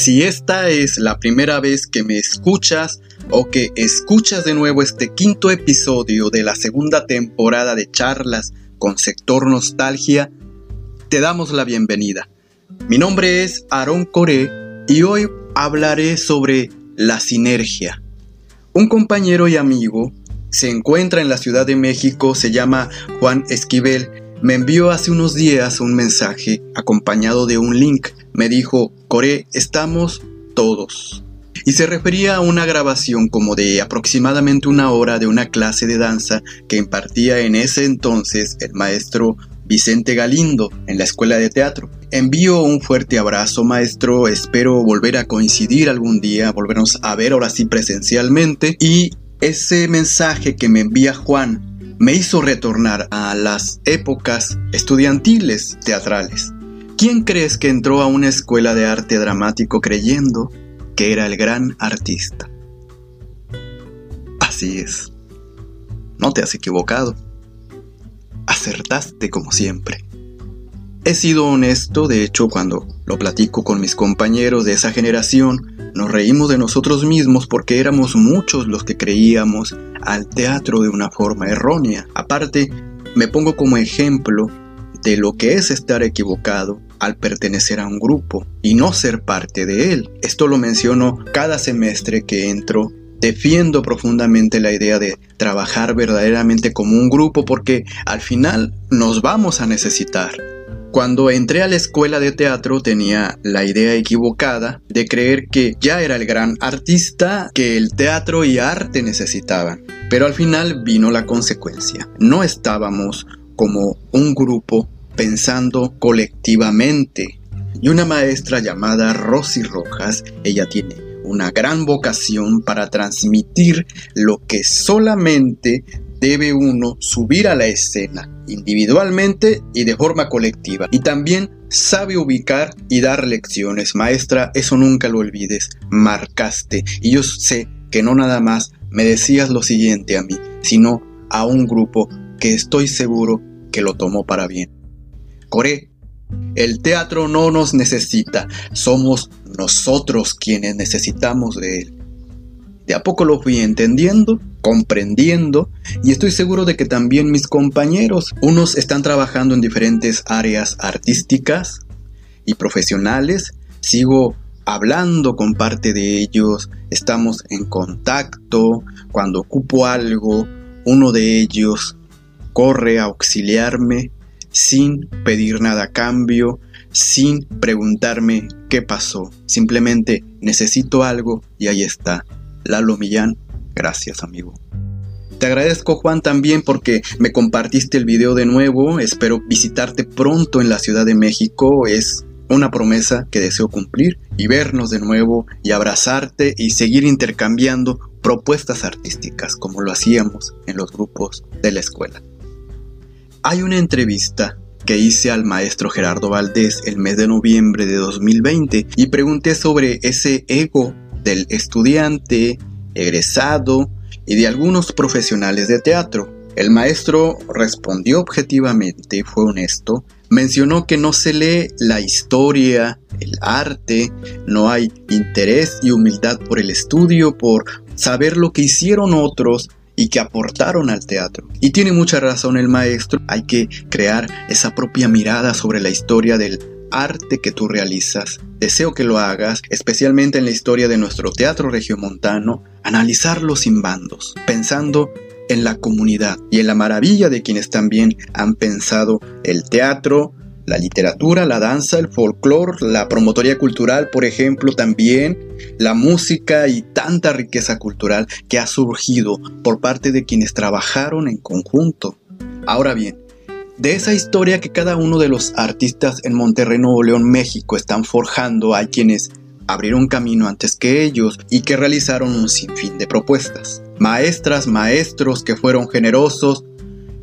Si esta es la primera vez que me escuchas o que escuchas de nuevo este quinto episodio de la segunda temporada de charlas con sector nostalgia, te damos la bienvenida. Mi nombre es Aaron Coré y hoy hablaré sobre la sinergia. Un compañero y amigo se encuentra en la Ciudad de México, se llama Juan Esquivel, me envió hace unos días un mensaje acompañado de un link. Me dijo, Coré, estamos todos. Y se refería a una grabación como de aproximadamente una hora de una clase de danza que impartía en ese entonces el maestro Vicente Galindo en la escuela de teatro. Envío un fuerte abrazo maestro, espero volver a coincidir algún día, volvernos a ver ahora sí presencialmente y ese mensaje que me envía Juan me hizo retornar a las épocas estudiantiles teatrales. ¿Quién crees que entró a una escuela de arte dramático creyendo que era el gran artista? Así es. No te has equivocado. Acertaste como siempre. He sido honesto, de hecho, cuando lo platico con mis compañeros de esa generación, nos reímos de nosotros mismos porque éramos muchos los que creíamos al teatro de una forma errónea. Aparte, me pongo como ejemplo de lo que es estar equivocado al pertenecer a un grupo y no ser parte de él. Esto lo menciono cada semestre que entro. Defiendo profundamente la idea de trabajar verdaderamente como un grupo porque al final nos vamos a necesitar. Cuando entré a la escuela de teatro tenía la idea equivocada de creer que ya era el gran artista que el teatro y arte necesitaban. Pero al final vino la consecuencia. No estábamos como un grupo pensando colectivamente. Y una maestra llamada Rosy Rojas, ella tiene una gran vocación para transmitir lo que solamente debe uno subir a la escena individualmente y de forma colectiva. Y también sabe ubicar y dar lecciones. Maestra, eso nunca lo olvides. Marcaste. Y yo sé que no nada más me decías lo siguiente a mí, sino a un grupo que estoy seguro que lo tomó para bien. Coré, el teatro no nos necesita, somos nosotros quienes necesitamos de él. De a poco lo fui entendiendo, comprendiendo y estoy seguro de que también mis compañeros, unos están trabajando en diferentes áreas artísticas y profesionales, sigo hablando con parte de ellos, estamos en contacto, cuando ocupo algo, uno de ellos corre a auxiliarme sin pedir nada a cambio, sin preguntarme qué pasó, simplemente necesito algo y ahí está. Lalo Millán, gracias amigo. Te agradezco Juan también porque me compartiste el video de nuevo, espero visitarte pronto en la Ciudad de México, es una promesa que deseo cumplir y vernos de nuevo y abrazarte y seguir intercambiando propuestas artísticas como lo hacíamos en los grupos de la escuela. Hay una entrevista que hice al maestro Gerardo Valdés el mes de noviembre de 2020 y pregunté sobre ese ego del estudiante, egresado y de algunos profesionales de teatro. El maestro respondió objetivamente fue honesto. Mencionó que no se lee la historia, el arte, no hay interés y humildad por el estudio, por saber lo que hicieron otros y que aportaron al teatro. Y tiene mucha razón el maestro, hay que crear esa propia mirada sobre la historia del arte que tú realizas. Deseo que lo hagas, especialmente en la historia de nuestro teatro regiomontano, analizarlo sin bandos, pensando en la comunidad y en la maravilla de quienes también han pensado el teatro, la literatura, la danza, el folclore, la promotoría cultural, por ejemplo, también la música y tanta riqueza cultural que ha surgido por parte de quienes trabajaron en conjunto. Ahora bien, de esa historia que cada uno de los artistas en Monterrey, Nuevo León, México están forjando, hay quienes abrieron camino antes que ellos y que realizaron un sinfín de propuestas. Maestras, maestros que fueron generosos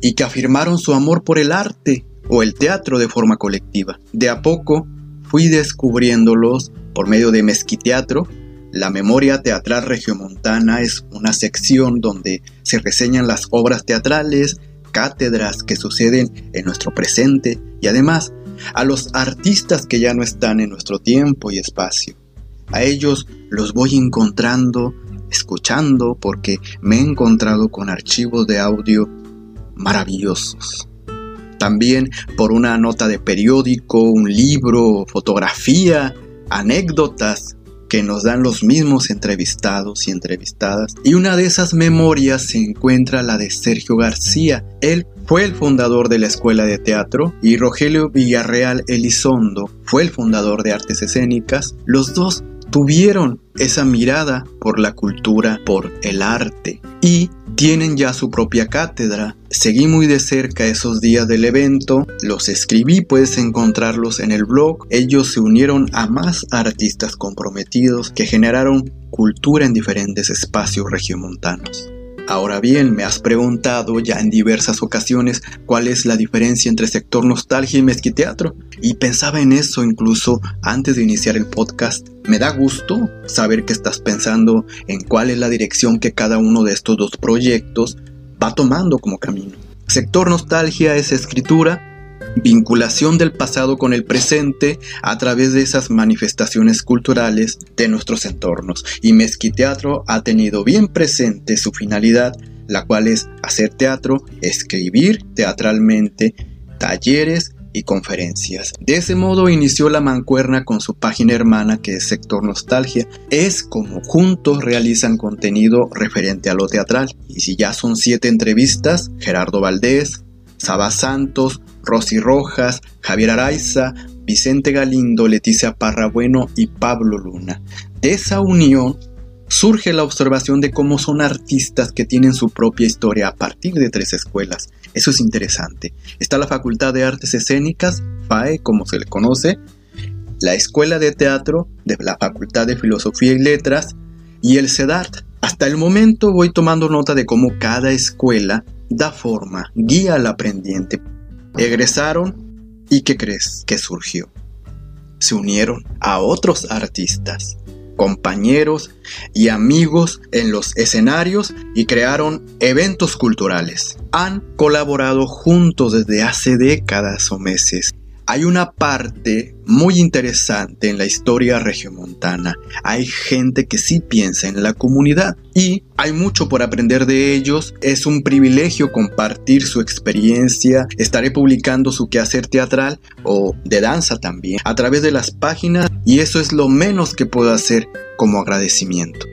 y que afirmaron su amor por el arte o el teatro de forma colectiva. De a poco fui descubriéndolos por medio de Mezquiteatro. La memoria teatral regiomontana es una sección donde se reseñan las obras teatrales, cátedras que suceden en nuestro presente y además a los artistas que ya no están en nuestro tiempo y espacio. A ellos los voy encontrando, escuchando, porque me he encontrado con archivos de audio maravillosos. También por una nota de periódico, un libro, fotografía, anécdotas que nos dan los mismos entrevistados y entrevistadas. Y una de esas memorias se encuentra la de Sergio García. Él fue el fundador de la Escuela de Teatro y Rogelio Villarreal Elizondo fue el fundador de Artes Escénicas. Los dos tuvieron esa mirada por la cultura, por el arte y tienen ya su propia cátedra. Seguí muy de cerca esos días del evento, los escribí, puedes encontrarlos en el blog. Ellos se unieron a más artistas comprometidos que generaron cultura en diferentes espacios regiomontanos. Ahora bien, me has preguntado ya en diversas ocasiones cuál es la diferencia entre sector nostalgia y mezquiteatro, y pensaba en eso incluso antes de iniciar el podcast. Me da gusto saber que estás pensando en cuál es la dirección que cada uno de estos dos proyectos va tomando como camino. Sector nostalgia es escritura, vinculación del pasado con el presente a través de esas manifestaciones culturales de nuestros entornos. Y Mezquiteatro ha tenido bien presente su finalidad, la cual es hacer teatro, escribir teatralmente, talleres y conferencias. De ese modo inició la mancuerna con su página hermana que es Sector Nostalgia. Es como juntos realizan contenido referente a lo teatral. Y si ya son siete entrevistas, Gerardo Valdés, Saba Santos, Rosy Rojas, Javier Araiza, Vicente Galindo, Leticia Parrabueno y Pablo Luna. De esa unión surge la observación de cómo son artistas que tienen su propia historia a partir de tres escuelas. Eso es interesante. Está la Facultad de Artes Escénicas, FAE, como se le conoce, la Escuela de Teatro de la Facultad de Filosofía y Letras y el CEDART. Hasta el momento voy tomando nota de cómo cada escuela da forma, guía al aprendiente. Egresaron y ¿qué crees que surgió? Se unieron a otros artistas, compañeros y amigos en los escenarios y crearon eventos culturales. Han colaborado juntos desde hace décadas o meses hay una parte muy interesante en la historia regiomontana. Hay gente que sí piensa en la comunidad y hay mucho por aprender de ellos. Es un privilegio compartir su experiencia. Estaré publicando su quehacer teatral o de danza también a través de las páginas y eso es lo menos que puedo hacer como agradecimiento.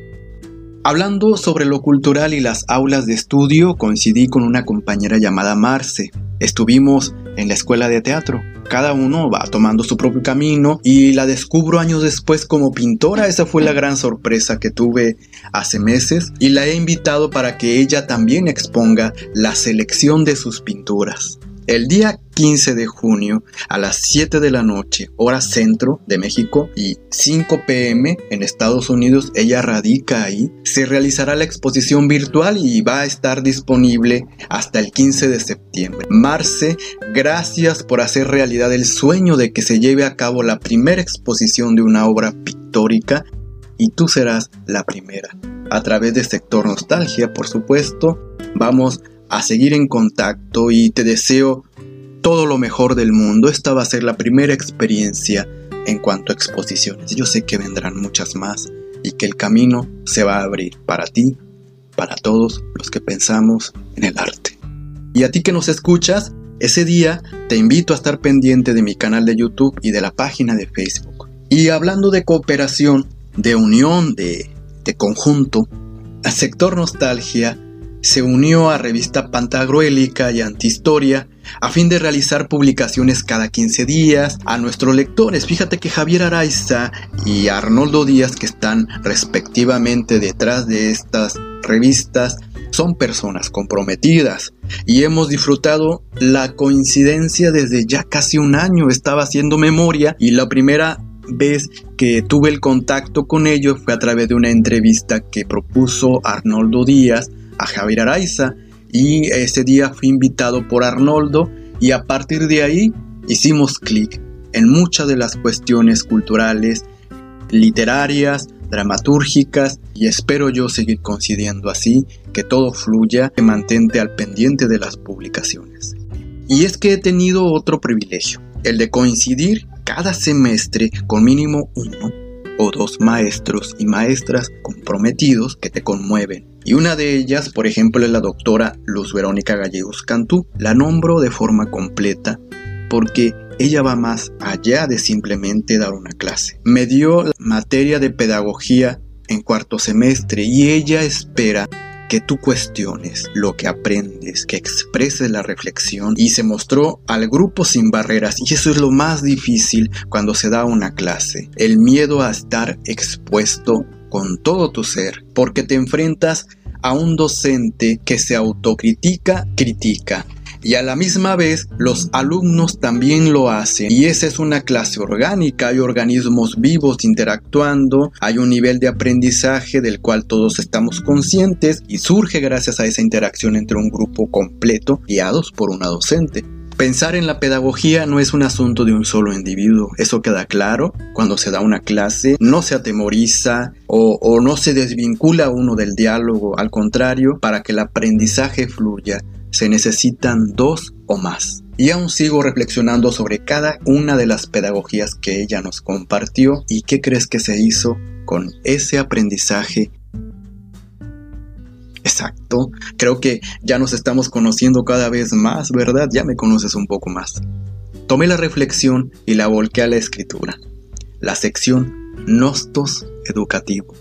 Hablando sobre lo cultural y las aulas de estudio, coincidí con una compañera llamada Marce. Estuvimos en la escuela de teatro cada uno va tomando su propio camino y la descubro años después como pintora. Esa fue la gran sorpresa que tuve hace meses y la he invitado para que ella también exponga la selección de sus pinturas. El día 15 de junio a las 7 de la noche, hora centro de México y 5 pm en Estados Unidos, ella radica ahí, se realizará la exposición virtual y va a estar disponible hasta el 15 de septiembre. Marce, gracias por hacer realidad el sueño de que se lleve a cabo la primera exposición de una obra pictórica y tú serás la primera. A través de Sector Nostalgia, por supuesto, vamos a seguir en contacto y te deseo todo lo mejor del mundo. Esta va a ser la primera experiencia en cuanto a exposiciones. Yo sé que vendrán muchas más y que el camino se va a abrir para ti, para todos los que pensamos en el arte. Y a ti que nos escuchas, ese día te invito a estar pendiente de mi canal de YouTube y de la página de Facebook. Y hablando de cooperación, de unión, de, de conjunto, a Sector Nostalgia se unió a revista Pantagruélica y Antihistoria a fin de realizar publicaciones cada 15 días a nuestros lectores. Fíjate que Javier Araiza y Arnoldo Díaz, que están respectivamente detrás de estas revistas, son personas comprometidas y hemos disfrutado la coincidencia desde ya casi un año. Estaba haciendo memoria y la primera vez que tuve el contacto con ellos fue a través de una entrevista que propuso Arnoldo Díaz a Javier Araiza y ese día fui invitado por Arnoldo y a partir de ahí hicimos clic en muchas de las cuestiones culturales, literarias, dramatúrgicas y espero yo seguir coincidiendo así, que todo fluya, que mantente al pendiente de las publicaciones. Y es que he tenido otro privilegio, el de coincidir cada semestre con mínimo uno dos maestros y maestras comprometidos que te conmueven. Y una de ellas, por ejemplo, es la doctora Luz Verónica Gallegos Cantú. La nombro de forma completa porque ella va más allá de simplemente dar una clase. Me dio materia de pedagogía en cuarto semestre y ella espera que tú cuestiones lo que aprendes, que expreses la reflexión y se mostró al grupo sin barreras. Y eso es lo más difícil cuando se da una clase, el miedo a estar expuesto con todo tu ser, porque te enfrentas a un docente que se autocritica, critica, y a la misma vez los alumnos también lo hacen. Y esa es una clase orgánica, hay organismos vivos interactuando, hay un nivel de aprendizaje del cual todos estamos conscientes y surge gracias a esa interacción entre un grupo completo guiados por una docente. Pensar en la pedagogía no es un asunto de un solo individuo, eso queda claro. Cuando se da una clase, no se atemoriza o, o, no se desvincula uno del diálogo, al contrario, para que el aprendizaje fluya, se necesitan dos o más. Y aún sigo reflexionando sobre cada una de las pedagogías que ella nos compartió y qué crees que se hizo con ese aprendizaje. Exacto, creo que ya nos estamos conociendo cada vez más, ¿verdad? Ya me conoces un poco más. Tomé la reflexión y la volqué a la escritura. La sección Nostos Educativo.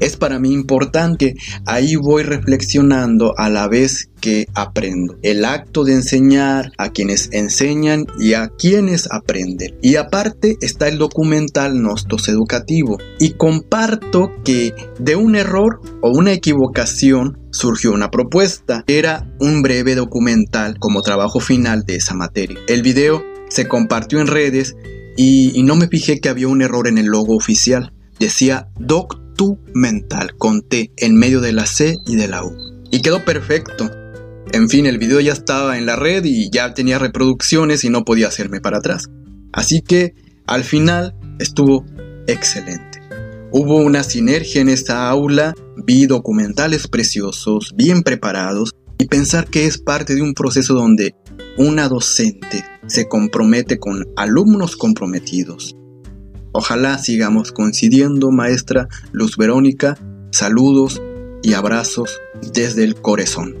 Es para mí importante, ahí voy reflexionando a la vez que aprendo. El acto de enseñar a quienes enseñan y a quienes aprenden. Y aparte está el documental Nostos Educativo. Y comparto que de un error o una equivocación surgió una propuesta. Era un breve documental como trabajo final de esa materia. El video se compartió en redes y, no me fijé que había un error en el logo oficial. Decía Doctor tu mental con T en medio de la C y de la U. Y quedó perfecto. En fin, el video ya estaba en la red y ya tenía reproducciones y no podía hacerme para atrás. Así que al final estuvo excelente. Hubo una sinergia en esta aula, vi documentales preciosos, bien preparados, y pensar que es parte de un proceso donde una docente se compromete con alumnos comprometidos, Ojalá sigamos coincidiendo, maestra Luz Verónica. Saludos y abrazos desde el corazón.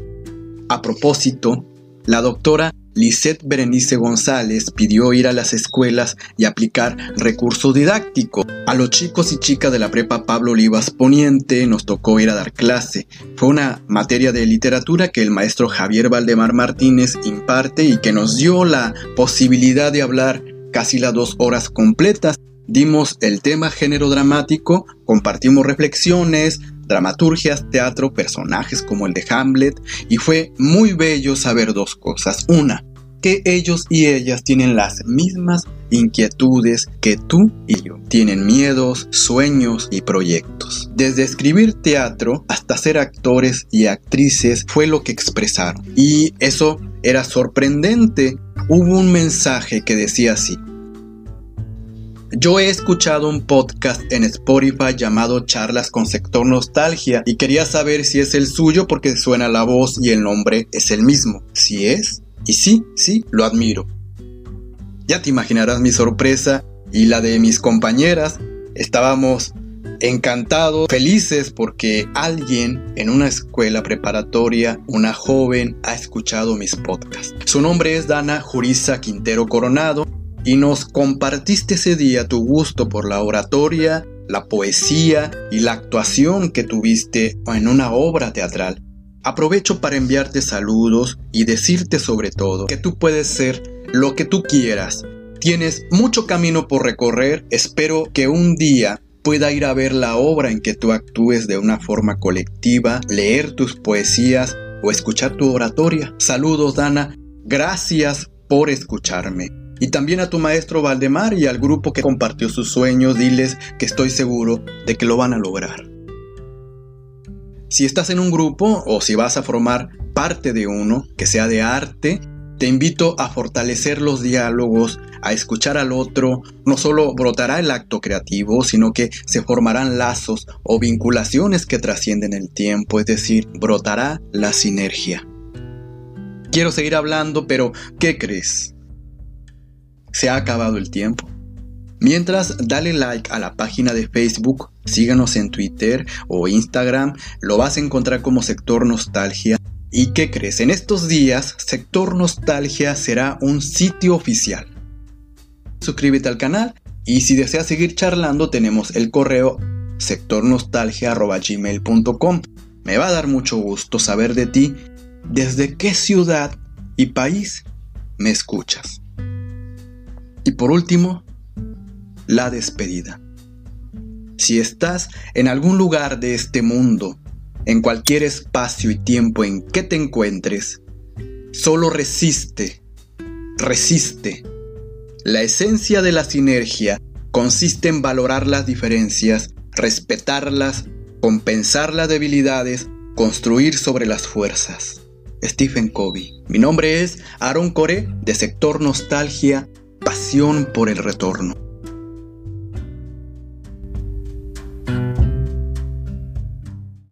A propósito, la doctora Lisette Berenice González pidió ir a las escuelas y aplicar recursos didácticos. A los chicos y chicas de la prepa Pablo Olivas Poniente nos tocó ir a dar clase. Fue una materia de literatura que el maestro Javier Valdemar Martínez imparte y que nos dio la posibilidad de hablar casi las dos horas completas Dimos el tema género dramático, compartimos reflexiones, dramaturgias, teatro, personajes como el de Hamlet, y fue muy bello saber dos cosas. Una, que ellos y ellas tienen las mismas inquietudes que tú y yo. Tienen miedos, sueños y proyectos. Desde escribir teatro hasta ser actores y actrices fue lo que expresaron. Y eso era sorprendente. Hubo un mensaje que decía así. Yo he escuchado un podcast en Spotify llamado Charlas con Sector Nostalgia y quería saber si es el suyo porque suena la voz y el nombre es el mismo. Si es, y sí, sí, lo admiro. Ya te imaginarás mi sorpresa y la de mis compañeras. Estábamos encantados, felices porque alguien en una escuela preparatoria, una joven, ha escuchado mis podcasts. Su nombre es Dana Jurisa Quintero Coronado y nos compartiste ese día tu gusto por la oratoria, la poesía y la actuación que tuviste en una obra teatral. Aprovecho para enviarte saludos y decirte sobre todo que tú puedes ser lo que tú quieras. Tienes mucho camino por recorrer, espero que un día pueda ir a ver la obra en que tú actúes de una forma colectiva, leer tus poesías o escuchar tu oratoria. Saludos Dana, gracias por escucharme. Y también a tu maestro Valdemar y al grupo que compartió sus sueños, diles que estoy seguro de que lo van a lograr. Si estás en un grupo o si vas a formar parte de uno que sea de arte, te invito a fortalecer los diálogos, a escuchar al otro. No solo brotará el acto creativo, sino que se formarán lazos o vinculaciones que trascienden el tiempo, es decir, brotará la sinergia. Quiero seguir hablando, pero ¿qué crees? Se ha acabado el tiempo. Mientras, dale like a la página de Facebook, síganos en Twitter o Instagram, lo vas a encontrar como Sector Nostalgia. ¿Y qué crees? En estos días, Sector Nostalgia será un sitio oficial. Suscríbete al canal y si deseas seguir charlando tenemos el correo sectornostalgia.gmail.com. Me va a dar mucho gusto saber de ti, desde qué ciudad y país me escuchas. Y por último, la despedida. Si estás en algún lugar de este mundo, en cualquier espacio y tiempo en que te encuentres, solo resiste, resiste. La esencia de la sinergia consiste en valorar las diferencias, respetarlas, compensar las debilidades, construir sobre las fuerzas. Stephen Covey. Mi nombre es Aaron Core de Sector Nostalgia, Pasión por el Retorno.